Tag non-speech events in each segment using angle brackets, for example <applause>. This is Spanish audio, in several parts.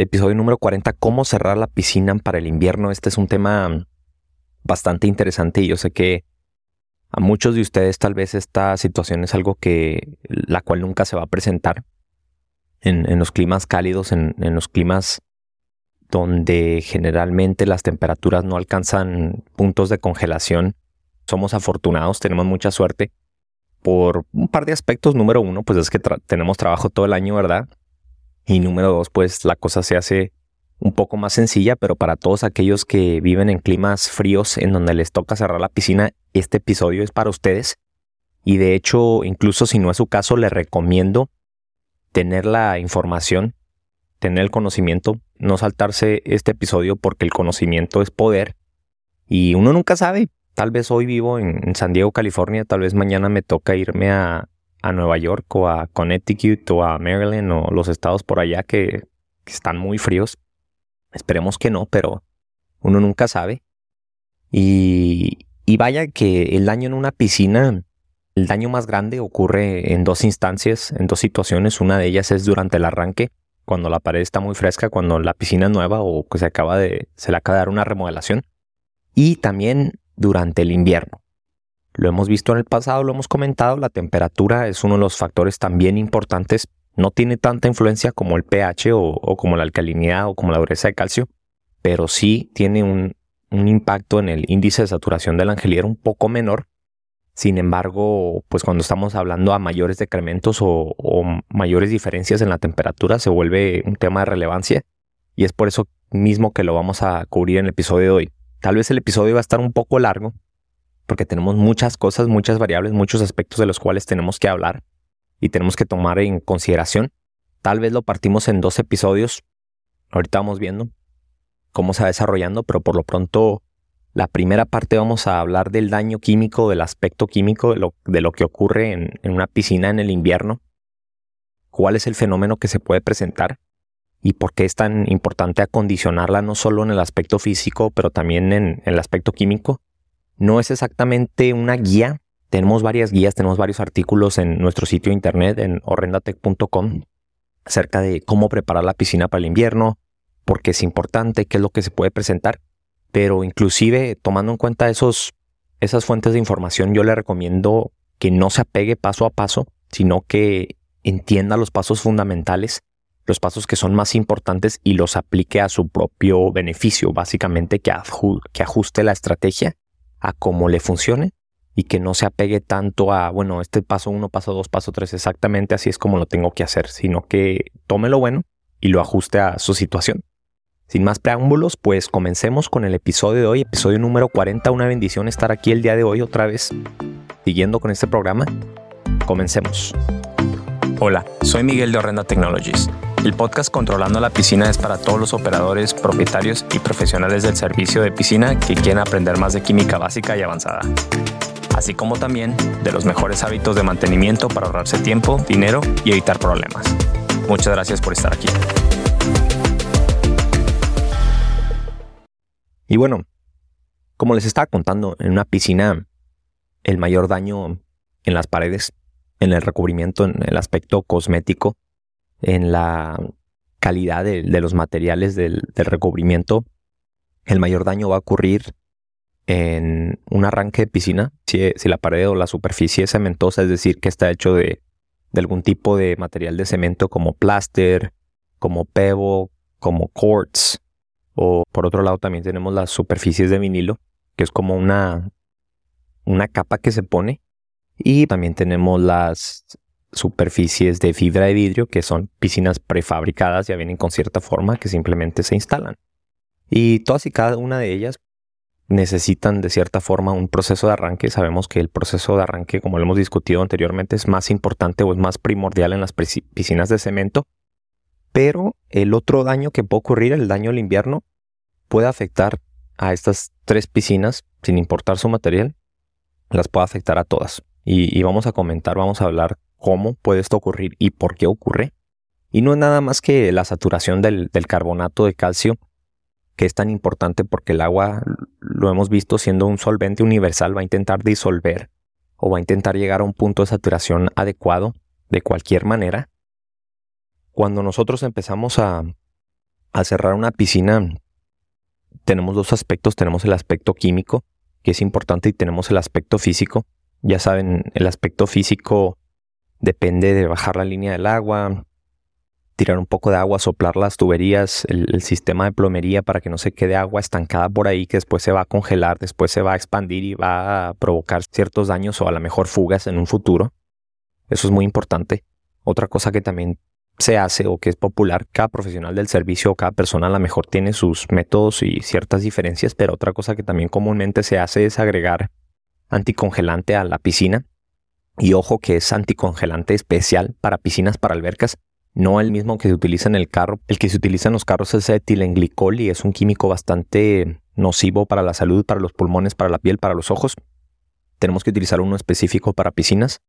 Episodio número 40, cómo cerrar la piscina para el invierno. Este es un tema bastante interesante y yo sé que a muchos de ustedes tal vez esta situación es algo que la cual nunca se va a presentar en, los climas cálidos, en, en los climas donde generalmente las temperaturas no alcanzan puntos de congelación. Somos afortunados, tenemos mucha suerte por un par de aspectos. Número uno, pues es que tenemos trabajo todo el año, ¿verdad? Y número dos, pues la cosa se hace un poco más sencilla, pero para todos aquellos que viven en climas fríos en donde les toca cerrar la piscina, este episodio es para ustedes. Y de hecho, incluso si no es su caso, les recomiendo tener la información, tener el conocimiento, no saltarse este episodio porque el conocimiento es poder y uno nunca sabe. Tal vez hoy vivo en, San Diego, California, tal vez mañana me toca irme a, Nueva York o a Connecticut o a Maryland o los estados por allá que, están muy fríos. Esperemos que no, pero uno nunca sabe. Y, y vaya que el daño en una piscina el daño más grande ocurre en dos instancias, en dos situaciones. Una de ellas es durante el arranque, cuando la pared está muy fresca, cuando la piscina es nueva o que se acaba de, se le acaba de dar una remodelación. Y también durante el invierno. Lo hemos visto en el pasado, lo hemos comentado, la temperatura es uno de los factores también importantes. No tiene tanta influencia como el pH o, como la alcalinidad o como la dureza de calcio, pero sí tiene un, impacto en el índice de saturación del angelier un poco menor sin embargo, pues cuando estamos hablando a mayores decrementos o, mayores diferencias en la temperatura, se vuelve un tema de relevancia y es por eso mismo que lo vamos a cubrir en el episodio de hoy. Tal vez el episodio va a estar un poco largo porque tenemos muchas cosas, muchas variables, muchos aspectos de los cuales tenemos que hablar y tenemos que tomar en consideración. Tal vez lo partimos en dos episodios. Ahorita vamos viendo cómo se va desarrollando, pero por lo pronto la primera parte vamos a hablar del daño químico, del aspecto químico de lo, que ocurre en, una piscina en el invierno, cuál es el fenómeno que se puede presentar y por qué es tan importante acondicionarla no solo en el aspecto físico, pero también en, el aspecto químico. No es exactamente una guía, tenemos varias guías, tenemos varios artículos en nuestro sitio internet en horrendatech.com acerca de cómo preparar la piscina para el invierno, por qué es importante, qué es lo que se puede presentar. Pero inclusive tomando en cuenta esos, esas fuentes de información, yo le recomiendo que no se apegue paso a paso, sino que entienda los pasos fundamentales, los pasos que son más importantes y los aplique a su propio beneficio, básicamente que, que ajuste la estrategia a cómo le funcione y que no se apegue tanto a, bueno, este paso uno, paso dos, paso tres, exactamente así es como lo tengo que hacer, sino que tome lo bueno y lo ajuste a su situación. Sin más preámbulos, pues comencemos con el episodio de hoy, episodio número 40. Una bendición estar aquí el día de hoy otra vez, siguiendo con este programa. Comencemos. Hola, soy Miguel de Horrenda Technologies. El podcast Controlando la Piscina es para todos los operadores, propietarios y profesionales del servicio de piscina que quieren aprender más de química básica y avanzada, así como también de los mejores hábitos de mantenimiento para ahorrarse tiempo, dinero y evitar problemas. Muchas gracias por estar aquí. Y bueno, como les estaba contando, en una piscina el mayor daño en las paredes, en el recubrimiento, en el aspecto cosmético, en la calidad de, los materiales del, recubrimiento, el mayor daño va a ocurrir en un arranque de piscina, si, la pared o la superficie es cementosa, es decir, que está hecho de, de algún tipo de material de cemento como plaster, como pebo, como quartz, o por otro lado también tenemos las superficies de vinilo, que es como una, una capa que se pone. Y también tenemos las superficies de fibra de vidrio, que son piscinas prefabricadas, ya vienen con cierta forma, que simplemente se instalan. Y todas y cada una de ellas necesitan de cierta forma un proceso de arranque. Sabemos que el proceso de arranque, como lo hemos discutido anteriormente, es más importante o es más primordial en las piscinas de cemento pero el otro daño que puede ocurrir, el daño al invierno, puede afectar a estas tres piscinas, sin importar su material, las puede afectar a todas. Y, vamos a comentar, vamos a hablar cómo puede esto ocurrir y por qué ocurre. Y no es nada más que la saturación del, carbonato de calcio, que es tan importante porque el agua, lo hemos visto siendo un solvente universal, va a intentar disolver o va a intentar llegar a un punto de saturación adecuado de cualquier manera cuando nosotros empezamos a, cerrar una piscina tenemos dos aspectos. Tenemos el aspecto químico, que es importante, y tenemos el aspecto físico. Ya saben, el aspecto físico depende de bajar la línea del agua, tirar un poco de agua, soplar las tuberías, el, sistema de plomería para que no se quede agua estancada por ahí que después se va a congelar, después se va a expandir y va a provocar ciertos daños o a lo mejor fugas en un futuro. Eso es muy importante. Otra cosa que también se hace o que es popular, cada profesional del servicio o cada persona a lo mejor tiene sus métodos y ciertas diferencias, pero otra cosa que también comúnmente se hace es agregar anticongelante a la piscina. Y ojo que es anticongelante especial para piscinas para albercas no el mismo que se utiliza en el carro. El que se utiliza en los carros es etilenglicol y es un químico bastante nocivo para la salud, para los pulmones, para la piel, para los ojos. Tenemos que utilizar uno específico para piscinas.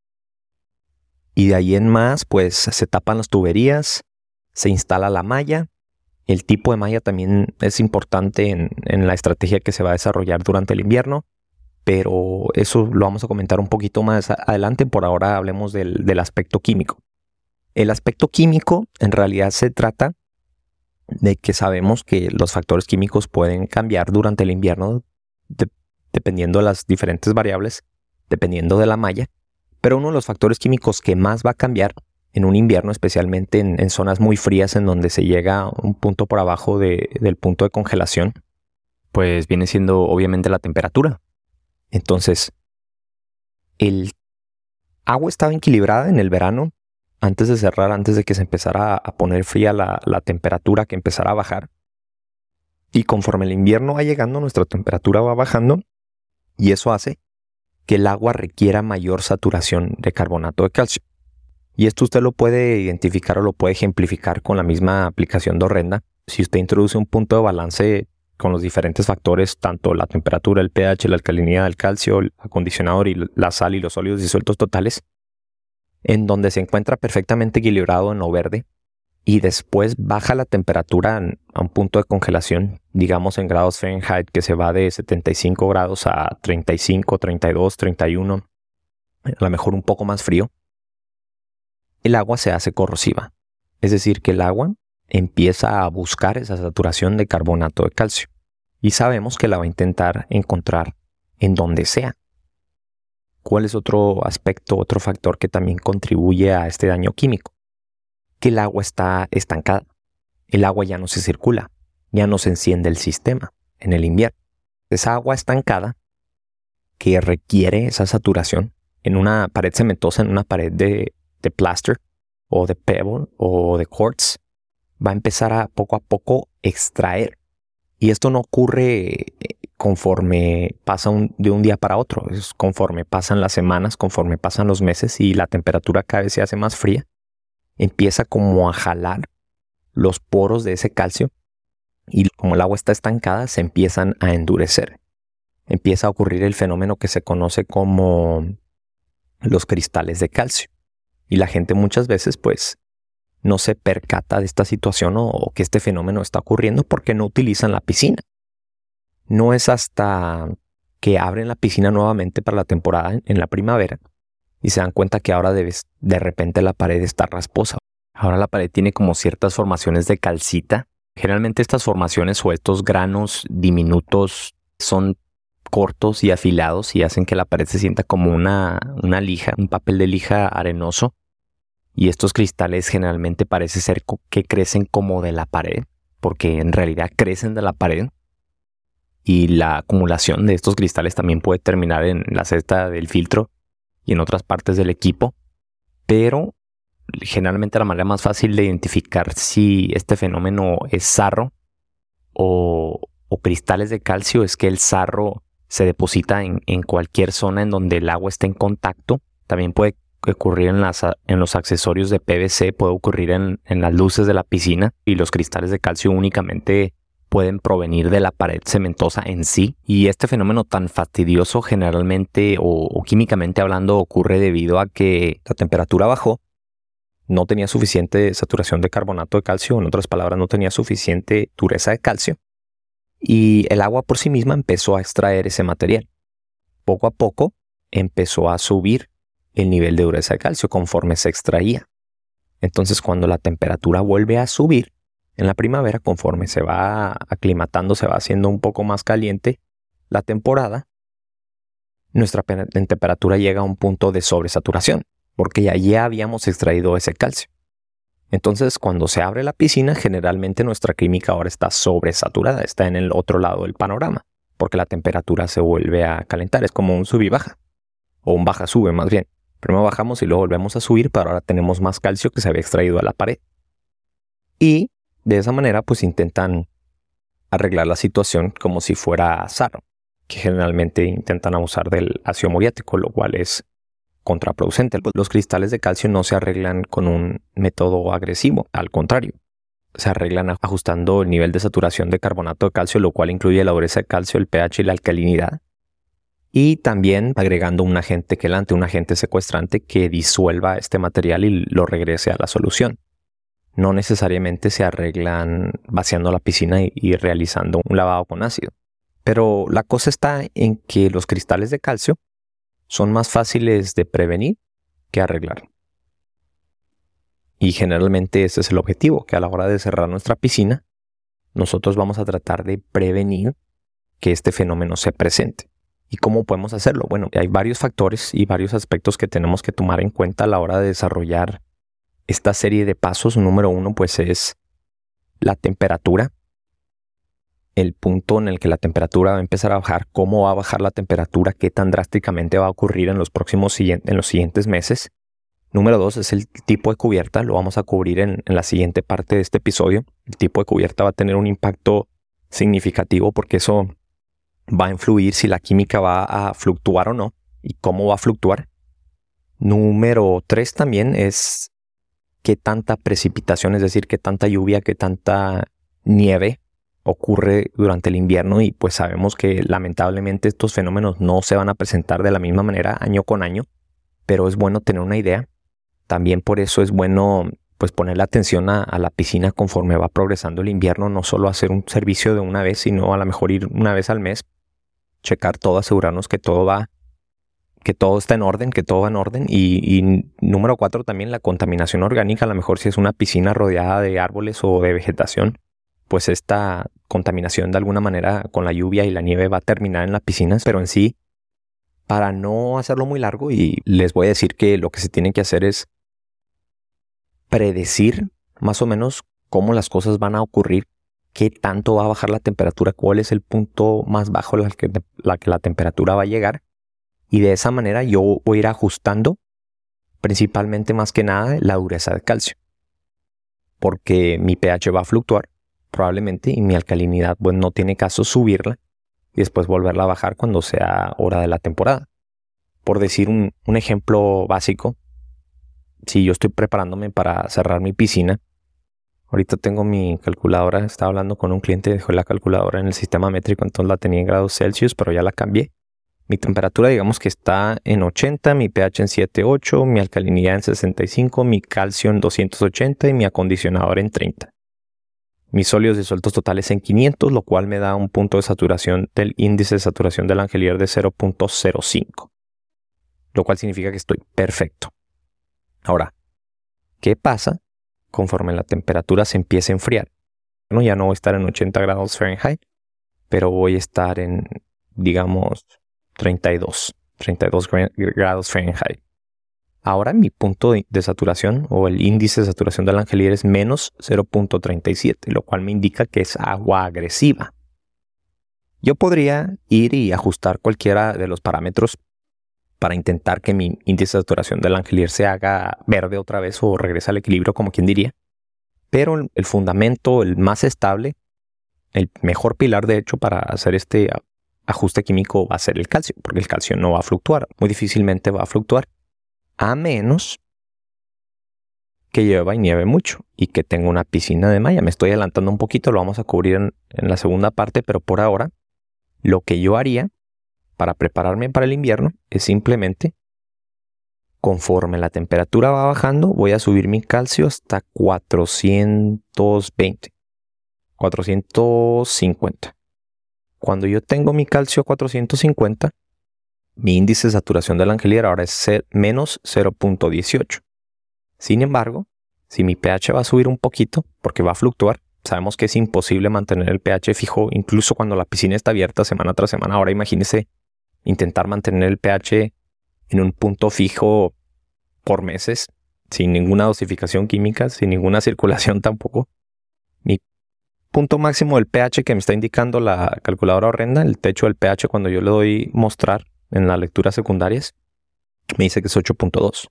Y de ahí en más, pues se tapan las tuberías, se instala la malla. El tipo de malla también es importante en, la estrategia que se va a desarrollar durante el invierno, pero eso lo vamos a comentar un poquito más adelante. Por ahora hablemos del aspecto químico. El aspecto químico en realidad se trata de que sabemos que los factores químicos pueden cambiar durante el invierno dependiendo de las diferentes variables, dependiendo de la malla, pero uno de los factores químicos que más va a cambiar en un invierno, especialmente en, zonas muy frías en donde se llega a un punto por abajo del punto de congelación, pues viene siendo obviamente la temperatura. Entonces, el agua estaba equilibrada en el verano antes de cerrar, antes de que se empezara a poner fría la, temperatura, que empezara a bajar. Y conforme el invierno va llegando, nuestra temperatura va bajando y eso hace que el agua requiera mayor saturación de carbonato de calcio. Y esto usted lo puede identificar o lo puede ejemplificar con la misma aplicación de Orrenda. Si usted introduce un punto de balance con los diferentes factores, tanto la temperatura, el pH, la alcalinidad, el calcio, el acondicionador y la sal y los sólidos disueltos totales, en donde se encuentra perfectamente equilibrado en lo verde y después baja la temperatura a un punto de congelación, digamos en grados Fahrenheit, que se va de 75 grados a 35, 32, 31, a lo mejor un poco más frío, el agua se hace corrosiva. Es decir, que el agua empieza a buscar esa saturación de carbonato de calcio. Y sabemos que la va a intentar encontrar en donde sea, ¿Cuál es otro aspecto, otro factor que también contribuye a este daño químico? Que el agua está estancada. El agua ya no se circula, ya no se enciende el sistema en el invierno. Esa agua estancada que requiere esa saturación en una pared cementosa, en una pared de, de plaster o de pebble o de quartz, va a empezar a poco a poco extraer. Y esto no ocurre conforme pasa de un día para otro, es conforme pasan las semanas, conforme pasan los meses y la temperatura cada vez se hace más fría, empieza como a jalar los poros de ese calcio y como el agua está estancada se empiezan a endurecer. Empieza a ocurrir el fenómeno que se conoce como los cristales de calcio. Y la gente muchas veces pues no se percata de esta situación o que este fenómeno está ocurriendo porque no utilizan la piscina no es hasta que abren la piscina nuevamente para la temporada en la primavera y se dan cuenta que ahora de repente la pared está rasposa. Ahora la pared tiene como ciertas formaciones de calcita. Generalmente estas formaciones o estos granos diminutos son cortos y afilados y hacen que la pared se sienta como una, lija, un papel de lija arenoso. Y estos cristales generalmente parece ser que crecen como de la pared, porque en realidad crecen de la pared y la acumulación de estos cristales también puede terminar en la cesta del filtro y en otras partes del equipo, pero generalmente la manera más fácil de identificar si este fenómeno es sarro o, cristales de calcio es que el sarro se deposita en, cualquier zona en donde el agua esté en contacto. También puede ocurrir en, en los accesorios de PVC, puede ocurrir en, las luces de la piscina y los cristales de calcio únicamente pueden provenir de la pared cementosa en sí. Y este fenómeno tan fastidioso generalmente o, químicamente hablando ocurre debido a que la temperatura bajó, no tenía suficiente saturación de carbonato de calcio, en otras palabras, no tenía suficiente dureza de calcio. Y el agua por sí misma empezó a extraer ese material. Poco a poco empezó a subir el nivel de dureza de calcio conforme se extraía. Entonces cuando la temperatura vuelve a subir, En la primavera, conforme se va aclimatando, se va haciendo un poco más caliente la temporada, nuestra temperatura llega a un punto de sobresaturación, porque ya, ya habíamos extraído ese calcio. Entonces, cuando se abre la piscina, generalmente nuestra química ahora está sobresaturada, está en el otro lado del panorama, porque la temperatura se vuelve a calentar, es como un sub y baja, o un baja sube más bien. Primero bajamos y luego volvemos a subir, pero ahora tenemos más calcio que se había extraído a la pared. Y de esa manera, pues intentan arreglar la situación como si fuera sarro, que generalmente intentan abusar del ácido muriático, lo cual es contraproducente. Los cristales de calcio no se arreglan con un método agresivo, al contrario. Se arreglan ajustando el nivel de saturación de carbonato de calcio, lo cual incluye la dureza de calcio, el pH y la alcalinidad. Y también agregando un agente quelante, un agente secuestrante que disuelva este material y lo regrese a la solución. No necesariamente se arreglan vaciando la piscina y realizando un lavado con ácido. Pero la cosa está en que los cristales de calcio son más fáciles de prevenir que arreglar. Y generalmente ese es el objetivo, que a la hora de cerrar nuestra piscina, nosotros vamos a tratar de prevenir que este fenómeno se presente. ¿Y cómo podemos hacerlo? Bueno, hay varios factores y varios aspectos que tenemos que tomar en cuenta a la hora de desarrollar esta serie de pasos. Número uno, pues es la temperatura el punto en el que la temperatura va a empezar a bajar, cómo va a bajar la temperatura, qué tan drásticamente va a ocurrir en los próximos siguientes meses. Número dos es el tipo de cubierta, lo vamos a cubrir en, en la siguiente parte de este episodio. El tipo de cubierta va a tener un impacto significativo porque eso va a influir si la química va a fluctuar o no y cómo va a fluctuar. Número tres también es qué tanta precipitación, es decir, qué tanta lluvia, qué tanta nieve ocurre durante el invierno y pues sabemos que lamentablemente estos fenómenos no se van a presentar de la misma manera año con año, pero es bueno tener una idea. También por eso es bueno pues ponerle atención a, la piscina conforme va progresando el invierno, no solo hacer un servicio de una vez, sino a lo mejor ir una vez al mes, checar todo, asegurarnos que todo va, que todo está en orden, que todo va en orden. Y, número cuatro también la contaminación orgánica, a lo mejor si es una piscina rodeada de árboles o de vegetación, pues esta contaminación de alguna manera con la lluvia y la nieve va a terminar en las piscinas, pero en sí, para no hacerlo muy largo, y les voy a decir que lo que se tiene que hacer es predecir más o menos cómo las cosas van a ocurrir, qué tanto va a bajar la temperatura, cuál es el punto más bajo en que la, que la temperatura va a llegar, y de esa manera yo voy a ir ajustando principalmente más que nada la dureza de calcio, porque mi pH va a fluctuar probablemente, y mi alcalinidad pues no tiene caso subirla y después volverla a bajar cuando sea hora de la temporada. Por decir un, ejemplo básico, si yo estoy preparándome para cerrar mi piscina, ahorita tengo mi calculadora, estaba hablando con un cliente, dejó la calculadora en el sistema métrico, entonces la tenía en grados Celsius, pero ya la cambié. Mi temperatura digamos que está en 80, mi pH en 7.8, mi alcalinidad en 65, mi calcio en 280 y mi acondicionador en 30 mis sólidos disueltos totales en 500, lo cual me da un punto de saturación del índice de saturación del angelier de 0.05, lo cual significa que estoy perfecto. Ahora, ¿qué pasa conforme la temperatura se empieza a enfriar? Bueno, ya no voy a estar en 80 grados Fahrenheit, pero voy a estar en, digamos, 32, 32 grados Fahrenheit. Ahora mi punto de saturación o el índice de saturación del angelier es menos 0.37, lo cual me indica que es agua agresiva. Yo podría ir y ajustar cualquiera de los parámetros para intentar que mi índice de saturación del angelier se haga verde otra vez o regrese al equilibrio, como quien diría. Pero el fundamento, el más estable, el mejor pilar de hecho para hacer este ajuste químico va a ser el calcio, porque el calcio no va a fluctuar, muy difícilmente va a fluctuar a menos que llueva y nieve mucho y que tenga una piscina de malla. Me estoy adelantando un poquito, lo vamos a cubrir en, la segunda parte, pero por ahora lo que yo haría para prepararme para el invierno es simplemente, conforme la temperatura va bajando, voy a subir mi calcio hasta 420, 450. Cuando yo tengo mi calcio a 450, mi índice de saturación del angelier ahora es menos 0.18. Sin embargo, si mi pH va a subir un poquito, porque va a fluctuar, Sabemos que es imposible mantener el pH fijo incluso cuando la piscina está abierta semana tras semana. Ahora imagínese intentar mantener el pH en un punto fijo por meses, sin ninguna dosificación química, sin ninguna <laughs> circulación tampoco. Mi punto máximo del pH que me está indicando la calculadora horrenda, el techo del pH cuando yo le doy mostrar en las lecturas secundarias, me dice que es 8.2.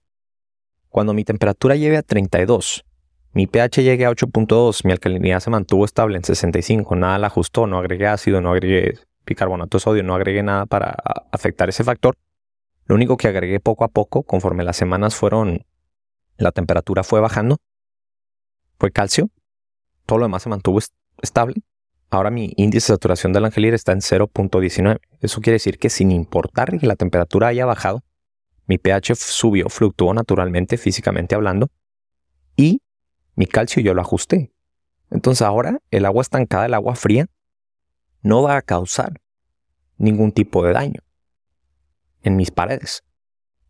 Cuando mi temperatura llegue a 32, mi pH llegue a 8.2, mi alcalinidad se mantuvo estable en 65, nada la ajustó, no agregué ácido, no agregué bicarbonato de sodio, no agregué nada para afectar ese factor. Lo único que agregué poco a poco, conforme las semanas fueron, la temperatura fue bajando, fue calcio. Todo lo demás se mantuvo estable. Ahora mi índice de saturación del angelir está en 0.19. Eso quiere decir que sin importar que la temperatura haya bajado, mi pH subió, fluctuó naturalmente, físicamente hablando, y mi calcio yo lo ajusté. Entonces ahora el agua estancada, el agua fría, no va a causar ningún tipo de daño en mis paredes.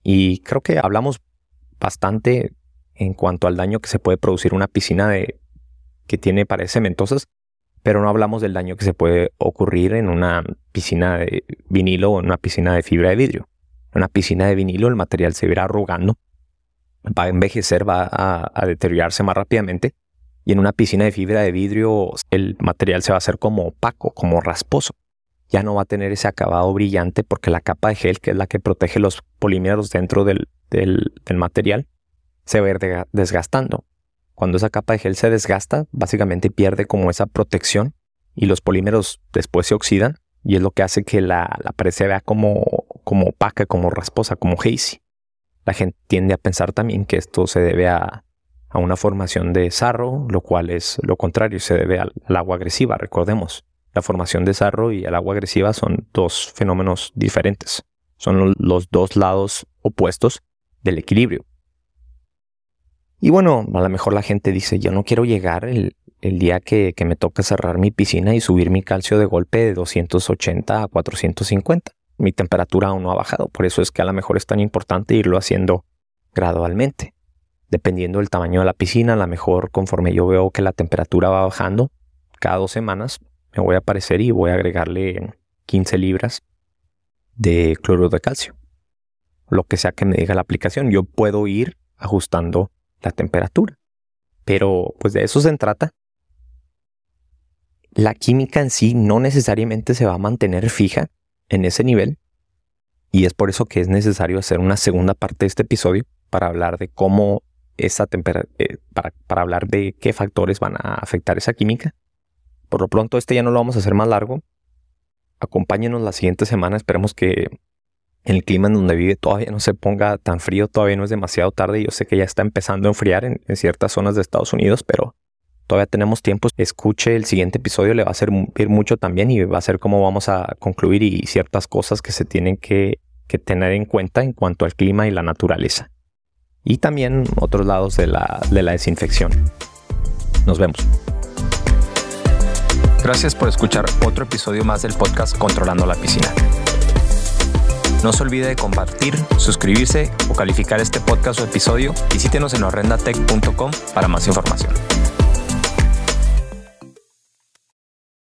Y creo que hablamos bastante en cuanto al daño que se puede producir una piscina de, que tiene paredes cementosas, pero no hablamos del daño que se puede ocurrir en una piscina de vinilo o en una piscina de fibra de vidrio. En una piscina de vinilo el material se irá arrugando, va a envejecer, va a deteriorarse más rápidamente y en una piscina de fibra de vidrio el material se va a hacer como opaco, como rasposo ya no va a tener ese acabado brillante porque la capa de gel, que es la que protege los polímeros dentro del, material, se va a ir desgastando. Cuando esa capa de gel se desgasta, básicamente pierde como esa protección y los polímeros después se oxidan y es lo que hace que la, pared se vea como, como opaca, como rasposa, como hazy. La gente tiende a pensar también que esto se debe a, una formación de sarro, lo cual es lo contrario, se debe al agua agresiva, recordemos. La formación de sarro y el agua agresiva son dos fenómenos diferentes. Son los dos lados opuestos del equilibrio. Y bueno, a lo mejor la gente dice, yo no quiero llegar el, día que, que, me toca cerrar mi piscina y subir mi calcio de golpe de 280 a 450. Mi temperatura aún no ha bajado, por eso es que a lo mejor es tan importante irlo haciendo gradualmente. Dependiendo del tamaño de la piscina, a lo mejor conforme yo veo que la temperatura va bajando cada dos semanas, me voy a aparecer y voy a agregarle 15 libras de cloruro de calcio. Lo que sea que me diga la aplicación, yo puedo ir ajustando la temperatura. Pero pues de eso se trata. La química en sí no necesariamente se va a mantener fija en ese nivel. Y es por eso que es necesario hacer una segunda parte de este episodio para hablar de cómo esa eh, para, para hablar de qué factores van a afectar esa química por lo pronto este ya no lo vamos a hacer más largo. Acompáñenos la siguiente semana. Esperemos que el clima en donde vive todavía no se ponga tan frío. Todavía no es demasiado tarde. Yo sé que ya está empezando a enfriar en, ciertas zonas de Estados Unidos, pero todavía tenemos tiempo. Escuche el siguiente episodio. Le va a servir mucho también y va a ser cómo vamos a concluir y ciertas cosas que se tienen que, tener en cuenta en cuanto al clima y la naturaleza. Y también otros lados de la, de la desinfección. Nos vemos. Gracias por escuchar otro episodio más del podcast Controlando la Piscina. No se olvide de compartir, suscribirse o calificar este podcast o episodio. Visítenos en horrendatech.com para más información.